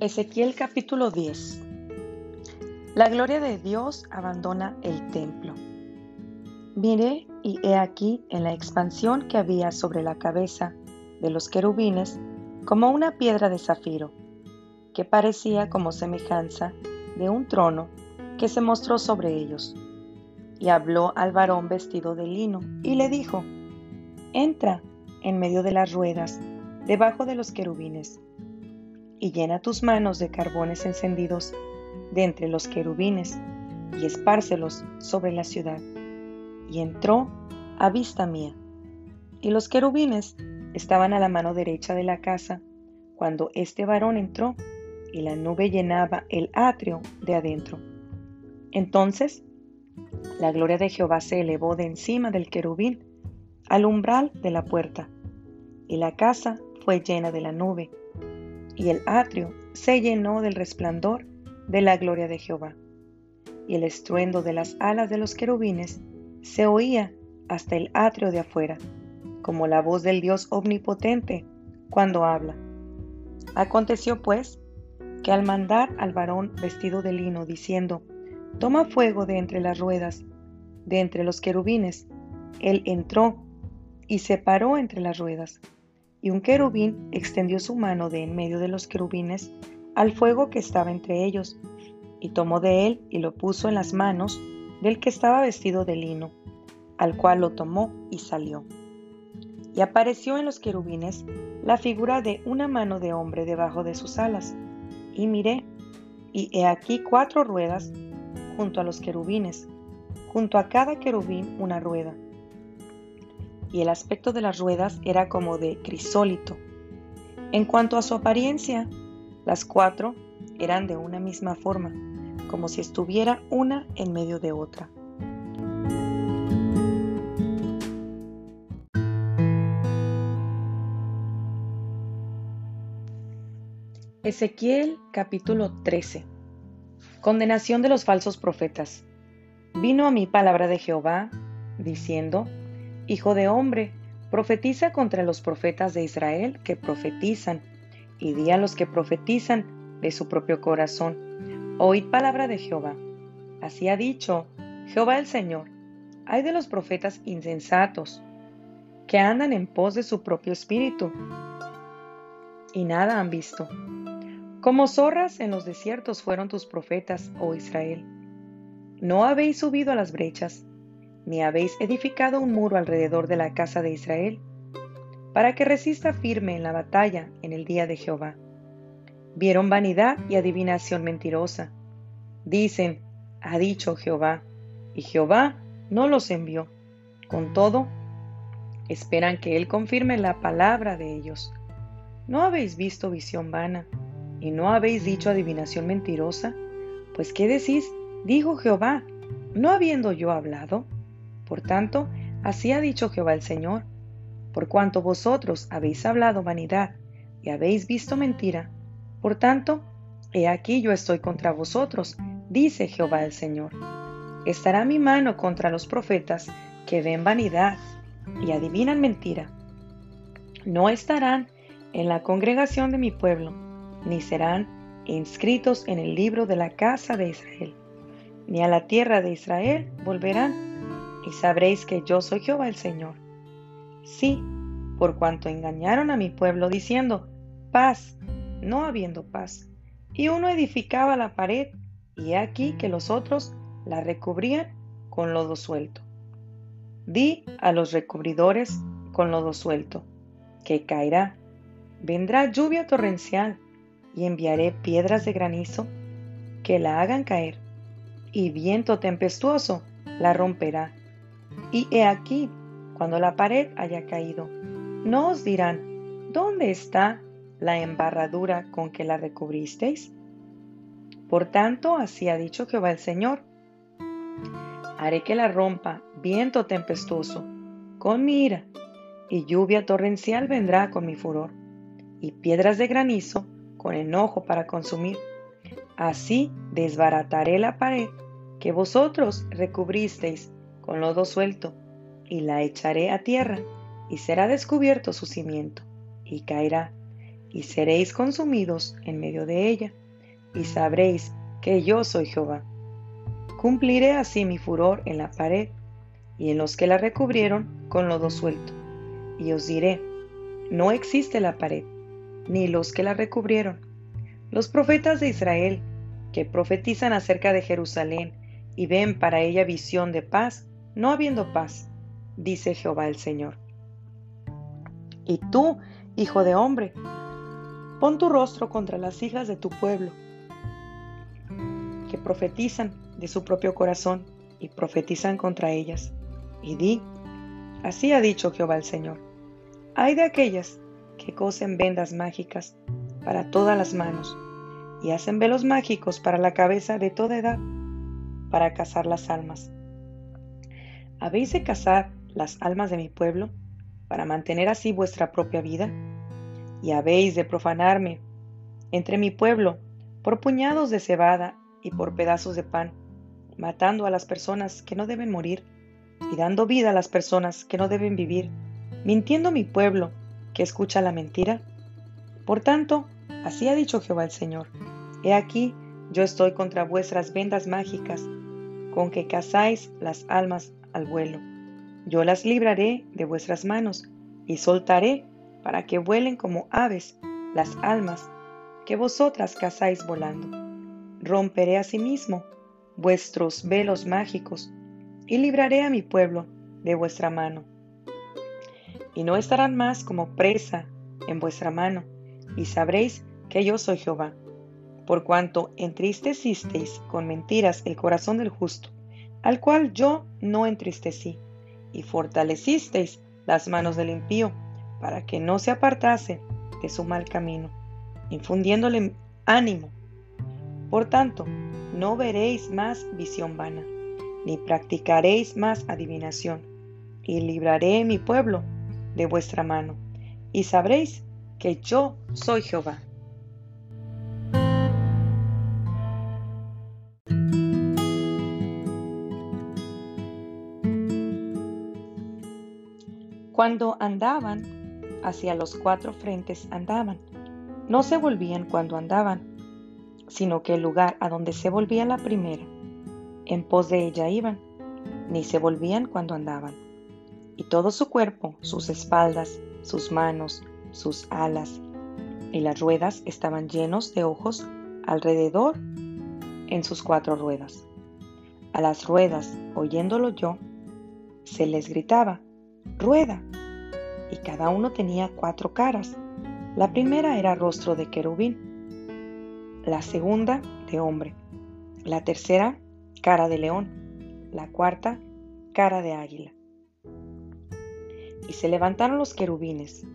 Ezequiel capítulo 10 La gloria de Dios abandona el templo. Miré y he aquí en la expansión que había sobre la cabeza de los querubines como una piedra de zafiro, que parecía como semejanza de un trono que se mostró sobre ellos. Y habló al varón vestido de lino y le dijo, Entra en medio de las ruedas, debajo de los querubines y llena tus manos de carbones encendidos de entre los querubines y espárcelos sobre la ciudad. Y entró a vista mía. Y los querubines estaban a la mano derecha de la casa cuando este varón entró y la nube llenaba el atrio de adentro. Entonces la gloria de Jehová se elevó de encima del querubín al umbral de la puerta, y la casa fue llena de la nube y el atrio se llenó del resplandor de la gloria de Jehová. Y el estruendo de las alas de los querubines se oía hasta el atrio de afuera, como la voz del Dios omnipotente cuando habla. Aconteció pues que al mandar al varón vestido de lino diciendo, Toma fuego de entre las ruedas, de entre los querubines, él entró y se paró entre las ruedas y un querubín extendió su mano de en medio de los querubines al fuego que estaba entre ellos, y tomó de él y lo puso en las manos del que estaba vestido de lino, al cual lo tomó y salió. Y apareció en los querubines la figura de una mano de hombre debajo de sus alas, y miré, y he aquí cuatro ruedas junto a los querubines, junto a cada querubín una rueda y el aspecto de las ruedas era como de crisólito. En cuanto a su apariencia, las cuatro eran de una misma forma, como si estuviera una en medio de otra. Ezequiel capítulo 13 Condenación de los falsos profetas. Vino a mí palabra de Jehová, diciendo, Hijo de hombre, profetiza contra los profetas de Israel que profetizan, y di a los que profetizan de su propio corazón, oíd palabra de Jehová. Así ha dicho Jehová el Señor, hay de los profetas insensatos, que andan en pos de su propio espíritu, y nada han visto. Como zorras en los desiertos fueron tus profetas, oh Israel. No habéis subido a las brechas, ni habéis edificado un muro alrededor de la casa de Israel, para que resista firme en la batalla en el día de Jehová. Vieron vanidad y adivinación mentirosa. Dicen, ha dicho Jehová, y Jehová no los envió. Con todo, esperan que Él confirme la palabra de ellos. ¿No habéis visto visión vana? ¿Y no habéis dicho adivinación mentirosa? Pues ¿qué decís? Dijo Jehová, ¿no habiendo yo hablado? Por tanto, así ha dicho Jehová el Señor, por cuanto vosotros habéis hablado vanidad y habéis visto mentira, por tanto, he aquí yo estoy contra vosotros, dice Jehová el Señor. Estará mi mano contra los profetas que ven vanidad y adivinan mentira. No estarán en la congregación de mi pueblo, ni serán inscritos en el libro de la casa de Israel, ni a la tierra de Israel volverán y sabréis que yo soy Jehová el Señor. Sí, por cuanto engañaron a mi pueblo diciendo, paz, no habiendo paz. Y uno edificaba la pared, y he aquí que los otros la recubrían con lodo suelto. Di a los recubridores con lodo suelto, que caerá. Vendrá lluvia torrencial, y enviaré piedras de granizo que la hagan caer, y viento tempestuoso la romperá y he aquí, cuando la pared haya caído, no os dirán, ¿dónde está la embarradura con que la recubristeis? Por tanto, así ha dicho Jehová el Señor. Haré que la rompa viento tempestuoso con mi ira, y lluvia torrencial vendrá con mi furor, y piedras de granizo con enojo para consumir. Así desbarataré la pared que vosotros recubristeis con lodo suelto, y la echaré a tierra, y será descubierto su cimiento, y caerá, y seréis consumidos en medio de ella, y sabréis que yo soy Jehová. Cumpliré así mi furor en la pared y en los que la recubrieron con lodo suelto, y os diré, no existe la pared, ni los que la recubrieron. Los profetas de Israel, que profetizan acerca de Jerusalén y ven para ella visión de paz, no habiendo paz, dice Jehová el Señor. Y tú, hijo de hombre, pon tu rostro contra las hijas de tu pueblo, que profetizan de su propio corazón y profetizan contra ellas. Y di, así ha dicho Jehová el Señor, hay de aquellas que cosen vendas mágicas para todas las manos y hacen velos mágicos para la cabeza de toda edad, para cazar las almas. ¿Habéis de cazar las almas de mi pueblo? para mantener así vuestra propia vida? Y habéis de profanarme entre mi pueblo por puñados de cebada y por pedazos de pan, matando a las personas que no deben morir y dando vida a las personas que no deben vivir, mintiendo mi pueblo que escucha la mentira. Por tanto, así ha dicho Jehová el Señor, he aquí yo estoy contra vuestras vendas mágicas, con que cazáis las almas al vuelo yo las libraré de vuestras manos y soltaré para que vuelen como aves las almas que vosotras cazáis volando. Romperé asimismo vuestros velos mágicos y libraré a mi pueblo de vuestra mano. Y no estarán más como presa en vuestra mano, y sabréis que yo soy Jehová, por cuanto entristecisteis con mentiras el corazón del justo, al cual yo no entristecí y fortalecisteis las manos del impío, para que no se apartase de su mal camino, infundiéndole ánimo. Por tanto, no veréis más visión vana, ni practicaréis más adivinación, y libraré mi pueblo de vuestra mano, y sabréis que yo soy Jehová. Cuando andaban, hacia los cuatro frentes andaban. No se volvían cuando andaban, sino que el lugar a donde se volvía la primera, en pos de ella iban, ni se volvían cuando andaban. Y todo su cuerpo, sus espaldas, sus manos, sus alas y las ruedas estaban llenos de ojos alrededor en sus cuatro ruedas. A las ruedas, oyéndolo yo, se les gritaba, rueda, y cada uno tenía cuatro caras. La primera era rostro de querubín, la segunda de hombre, la tercera cara de león, la cuarta cara de águila. Y se levantaron los querubines.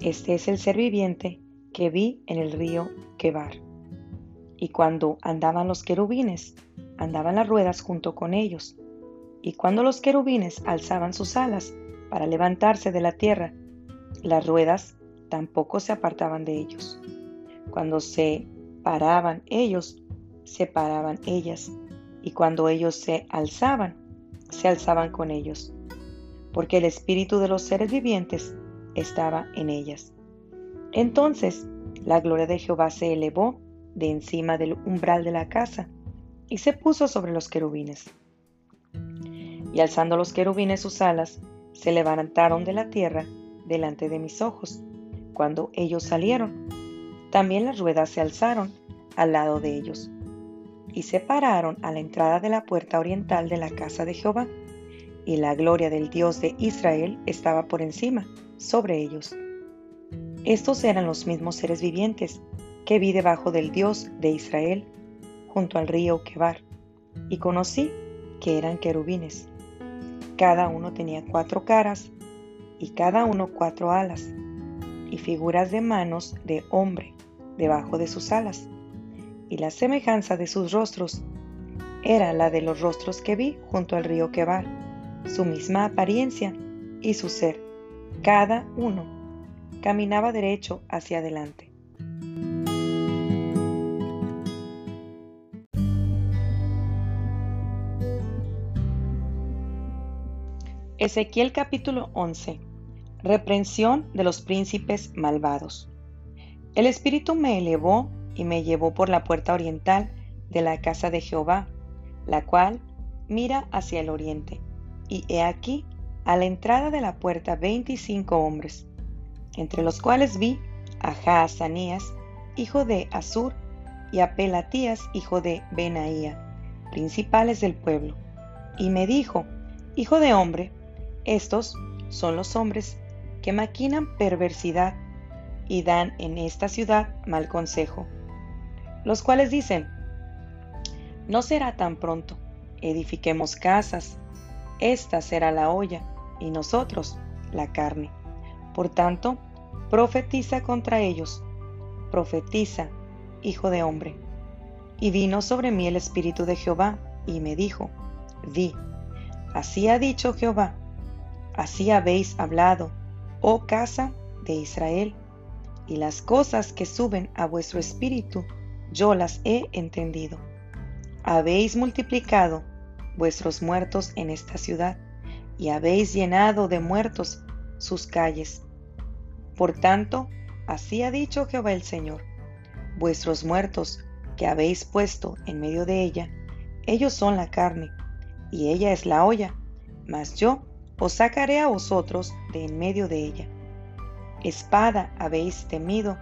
Este es el ser viviente que vi en el río Quebar. Y cuando andaban los querubines, andaban las ruedas junto con ellos. Y cuando los querubines alzaban sus alas, para levantarse de la tierra. Las ruedas tampoco se apartaban de ellos. Cuando se paraban ellos, se paraban ellas, y cuando ellos se alzaban, se alzaban con ellos, porque el espíritu de los seres vivientes estaba en ellas. Entonces la gloria de Jehová se elevó de encima del umbral de la casa y se puso sobre los querubines. Y alzando los querubines sus alas, se levantaron de la tierra delante de mis ojos, cuando ellos salieron. También las ruedas se alzaron al lado de ellos, y se pararon a la entrada de la puerta oriental de la casa de Jehová, y la gloria del Dios de Israel estaba por encima, sobre ellos. Estos eran los mismos seres vivientes que vi debajo del Dios de Israel, junto al río Quebar, y conocí que eran querubines. Cada uno tenía cuatro caras y cada uno cuatro alas y figuras de manos de hombre debajo de sus alas. Y la semejanza de sus rostros era la de los rostros que vi junto al río Quebar, su misma apariencia y su ser. Cada uno caminaba derecho hacia adelante. Ezequiel capítulo 11. Reprensión de los príncipes malvados. El Espíritu me elevó y me llevó por la puerta oriental de la casa de Jehová, la cual mira hacia el oriente. Y he aquí, a la entrada de la puerta veinticinco hombres, entre los cuales vi a Jaazanías, hijo de Azur, y a Pelatías, hijo de Benaía, principales del pueblo. Y me dijo, Hijo de hombre, estos son los hombres que maquinan perversidad y dan en esta ciudad mal consejo, los cuales dicen, no será tan pronto, edifiquemos casas, esta será la olla y nosotros la carne. Por tanto, profetiza contra ellos, profetiza, hijo de hombre. Y vino sobre mí el Espíritu de Jehová, y me dijo, Di, así ha dicho Jehová, así habéis hablado, oh casa de Israel, y las cosas que suben a vuestro espíritu, yo las he entendido. Habéis multiplicado vuestros muertos en esta ciudad, y habéis llenado de muertos sus calles. Por tanto, así ha dicho Jehová el Señor, vuestros muertos que habéis puesto en medio de ella, ellos son la carne, y ella es la olla, mas yo os sacaré a vosotros de en medio de ella. Espada habéis temido,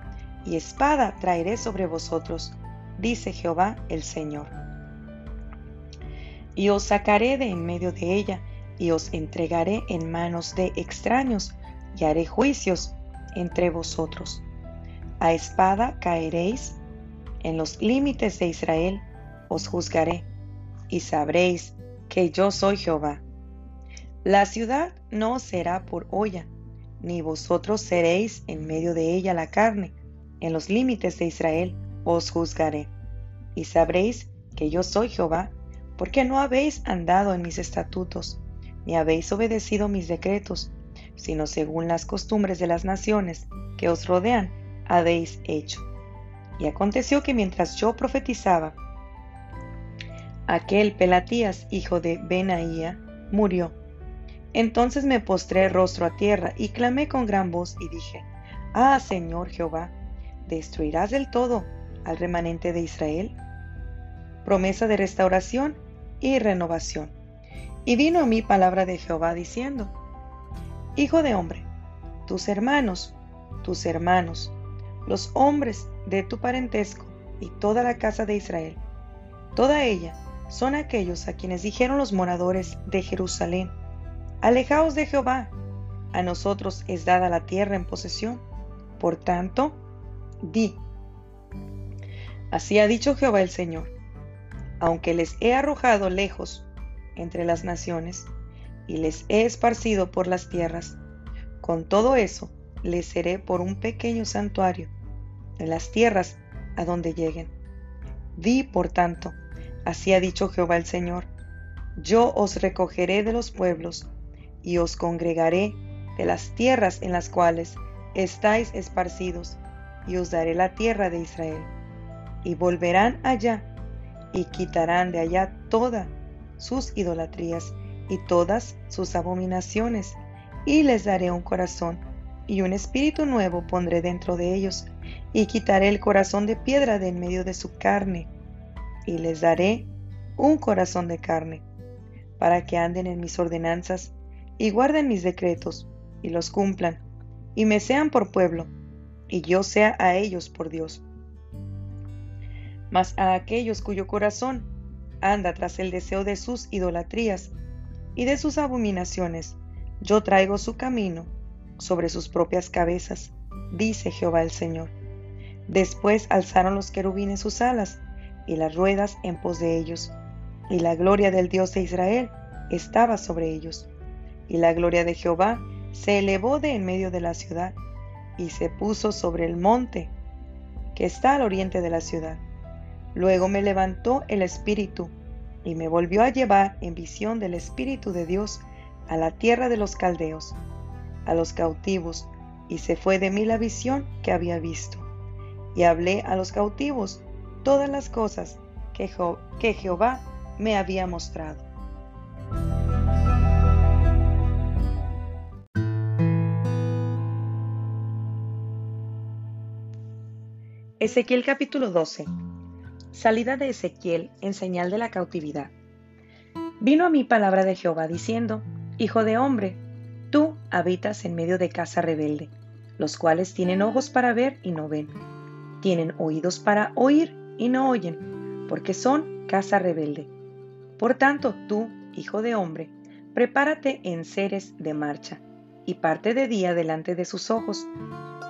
y espada traeré sobre vosotros, dice Jehová el Señor. Y os sacaré de en medio de ella, y os entregaré en manos de extraños, y haré juicios entre vosotros. A espada caeréis, en los límites de Israel os juzgaré, y sabréis que yo soy Jehová. La ciudad no será por olla, ni vosotros seréis en medio de ella la carne, en los límites de Israel os juzgaré. Y sabréis que yo soy Jehová, porque no habéis andado en mis estatutos, ni habéis obedecido mis decretos, sino según las costumbres de las naciones que os rodean habéis hecho. Y aconteció que mientras yo profetizaba, aquel Pelatías, hijo de Benaía, murió. Entonces me postré rostro a tierra y clamé con gran voz y dije, Ah, Señor Jehová, ¿destruirás del todo al remanente de Israel? Promesa de restauración y renovación. Y vino a mí palabra de Jehová diciendo, Hijo de hombre, tus hermanos, tus hermanos, los hombres de tu parentesco y toda la casa de Israel. Toda ella son aquellos a quienes dijeron los moradores de Jerusalén, Alejaos de Jehová, a nosotros es dada la tierra en posesión. Por tanto, di, así ha dicho Jehová el Señor, aunque les he arrojado lejos entre las naciones y les he esparcido por las tierras, con todo eso les seré por un pequeño santuario de las tierras a donde lleguen. Di, por tanto, así ha dicho Jehová el Señor, yo os recogeré de los pueblos y os congregaré de las tierras en las cuales estáis esparcidos, y os daré la tierra de Israel. Y volverán allá, y quitarán de allá todas sus idolatrías y todas sus abominaciones, y les daré un corazón, y un espíritu nuevo pondré dentro de ellos, y quitaré el corazón de piedra de en medio de su carne, y les daré un corazón de carne, para que anden en mis ordenanzas, y guarden mis decretos, y los cumplan, y me sean por pueblo, y yo sea a ellos por Dios. Mas a aquellos cuyo corazón anda tras el deseo de sus idolatrías y de sus abominaciones, yo traigo su camino sobre sus propias cabezas, dice Jehová el Señor. Después alzaron los querubines sus alas y las ruedas en pos de ellos, y la gloria del Dios de Israel estaba sobre ellos. Y la gloria de Jehová se elevó de en medio de la ciudad, y se puso sobre el monte que está al oriente de la ciudad. Luego me levantó el Espíritu, y me volvió a llevar en visión del Espíritu de Dios a la tierra de los caldeos, a los cautivos, y se fue de mí la visión que había visto y hablé a los cautivos todas las cosas que, que Jehová me había mostrado. Ezequiel capítulo 12. Salida de Ezequiel en señal de la cautividad. Vino a mí palabra de Jehová diciendo, Hijo de hombre, tú habitas en medio de casa rebelde, los cuales tienen ojos para ver y no ven, tienen oídos para oír y no oyen, porque son casa rebelde. Por tanto, tú, hijo de hombre, prepárate en seres de marcha, y parte de día delante de sus ojos,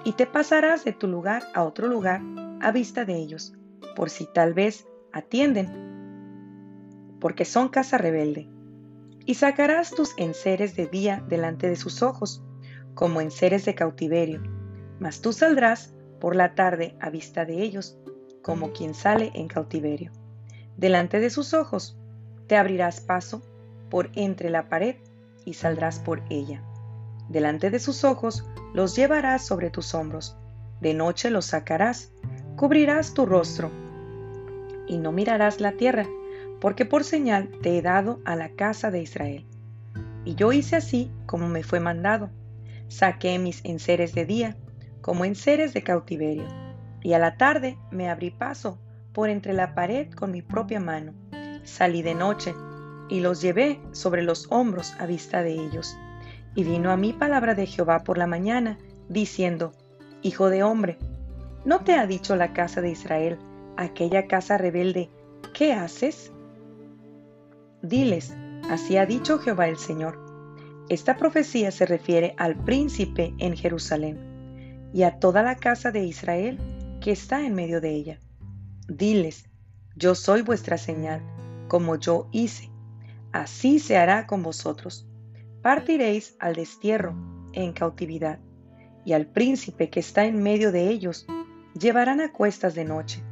y te pasarás de tu lugar a otro lugar a vista de ellos, por si tal vez atienden, porque son casa rebelde. Y sacarás tus enseres de día delante de sus ojos, como enseres de cautiverio, mas tú saldrás por la tarde a vista de ellos, como quien sale en cautiverio. Delante de sus ojos te abrirás paso por entre la pared y saldrás por ella. Delante de sus ojos los llevarás sobre tus hombros, de noche los sacarás, cubrirás tu rostro y no mirarás la tierra, porque por señal te he dado a la casa de Israel. Y yo hice así como me fue mandado. Saqué mis enseres de día, como enseres de cautiverio, y a la tarde me abrí paso por entre la pared con mi propia mano. Salí de noche, y los llevé sobre los hombros a vista de ellos. Y vino a mí palabra de Jehová por la mañana, diciendo, Hijo de hombre, ¿no te ha dicho la casa de Israel, aquella casa rebelde, ¿qué haces? Diles, así ha dicho Jehová el Señor. Esta profecía se refiere al príncipe en Jerusalén y a toda la casa de Israel que está en medio de ella. Diles, yo soy vuestra señal, como yo hice. Así se hará con vosotros partiréis al destierro en cautividad, y al príncipe que está en medio de ellos llevarán a cuestas de noche,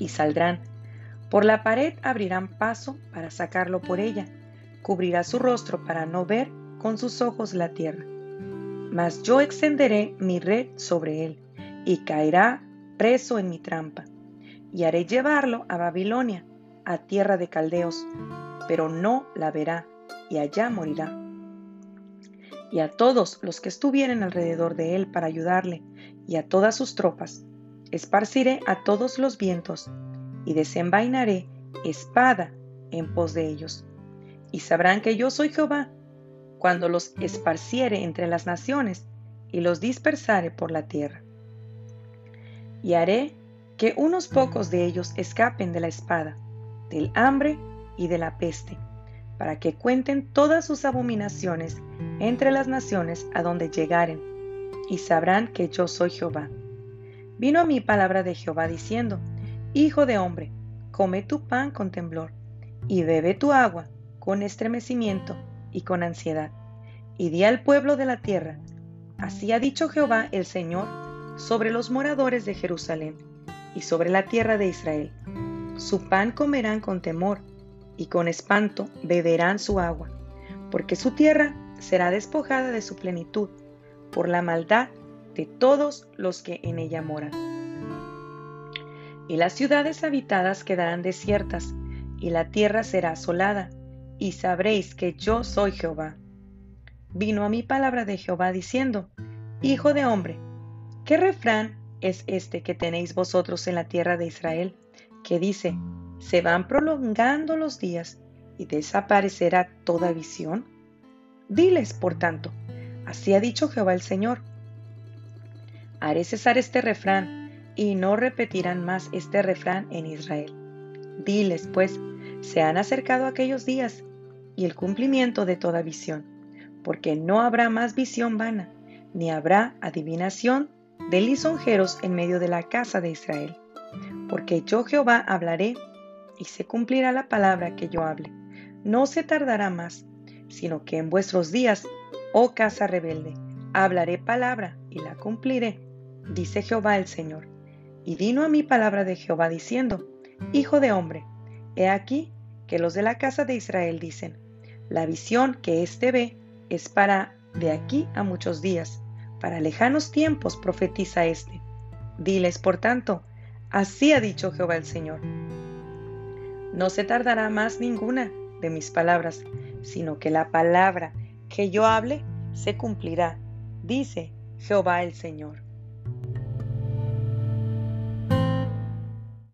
y saldrán. Por la pared abrirán paso para sacarlo por ella, cubrirá su rostro para no ver con sus ojos la tierra. Mas yo extenderé mi red sobre él, y caerá preso en mi trampa, y haré llevarlo a Babilonia, a tierra de caldeos, pero no la verá y allá morirá. Y a todos los que estuvieren alrededor de él para ayudarle, y a todas sus tropas, esparciré a todos los vientos, y desenvainaré espada en pos de ellos. Y sabrán que yo soy Jehová, cuando los esparciere entre las naciones, y los dispersare por la tierra. Y haré que unos pocos de ellos escapen de la espada, del hambre y de la peste para que cuenten todas sus abominaciones entre las naciones a donde llegaren, y sabrán que yo soy Jehová. Vino a mí palabra de Jehová diciendo, Hijo de hombre, come tu pan con temblor, y bebe tu agua con estremecimiento y con ansiedad, y di al pueblo de la tierra, así ha dicho Jehová el Señor, sobre los moradores de Jerusalén, y sobre la tierra de Israel. Su pan comerán con temor, y con espanto beberán su agua, porque su tierra será despojada de su plenitud por la maldad de todos los que en ella moran. Y las ciudades habitadas quedarán desiertas, y la tierra será asolada, y sabréis que yo soy Jehová. Vino a mí palabra de Jehová diciendo, Hijo de hombre, ¿qué refrán es este que tenéis vosotros en la tierra de Israel, que dice, se van prolongando los días y desaparecerá toda visión? Diles, por tanto, así ha dicho Jehová el Señor. Haré cesar este refrán y no repetirán más este refrán en Israel. Diles, pues, se han acercado aquellos días y el cumplimiento de toda visión, porque no habrá más visión vana, ni habrá adivinación de lisonjeros en medio de la casa de Israel. Porque yo Jehová hablaré y se cumplirá la palabra que yo hable. No se tardará más, sino que en vuestros días, oh casa rebelde, hablaré palabra y la cumpliré, dice Jehová el Señor. Y vino a mí palabra de Jehová diciendo, Hijo de hombre, he aquí que los de la casa de Israel dicen, la visión que éste ve es para de aquí a muchos días, para lejanos tiempos profetiza éste. Diles, por tanto, así ha dicho Jehová el Señor no se tardará más ninguna de mis palabras, sino que la palabra que yo hable se cumplirá, dice Jehová el Señor.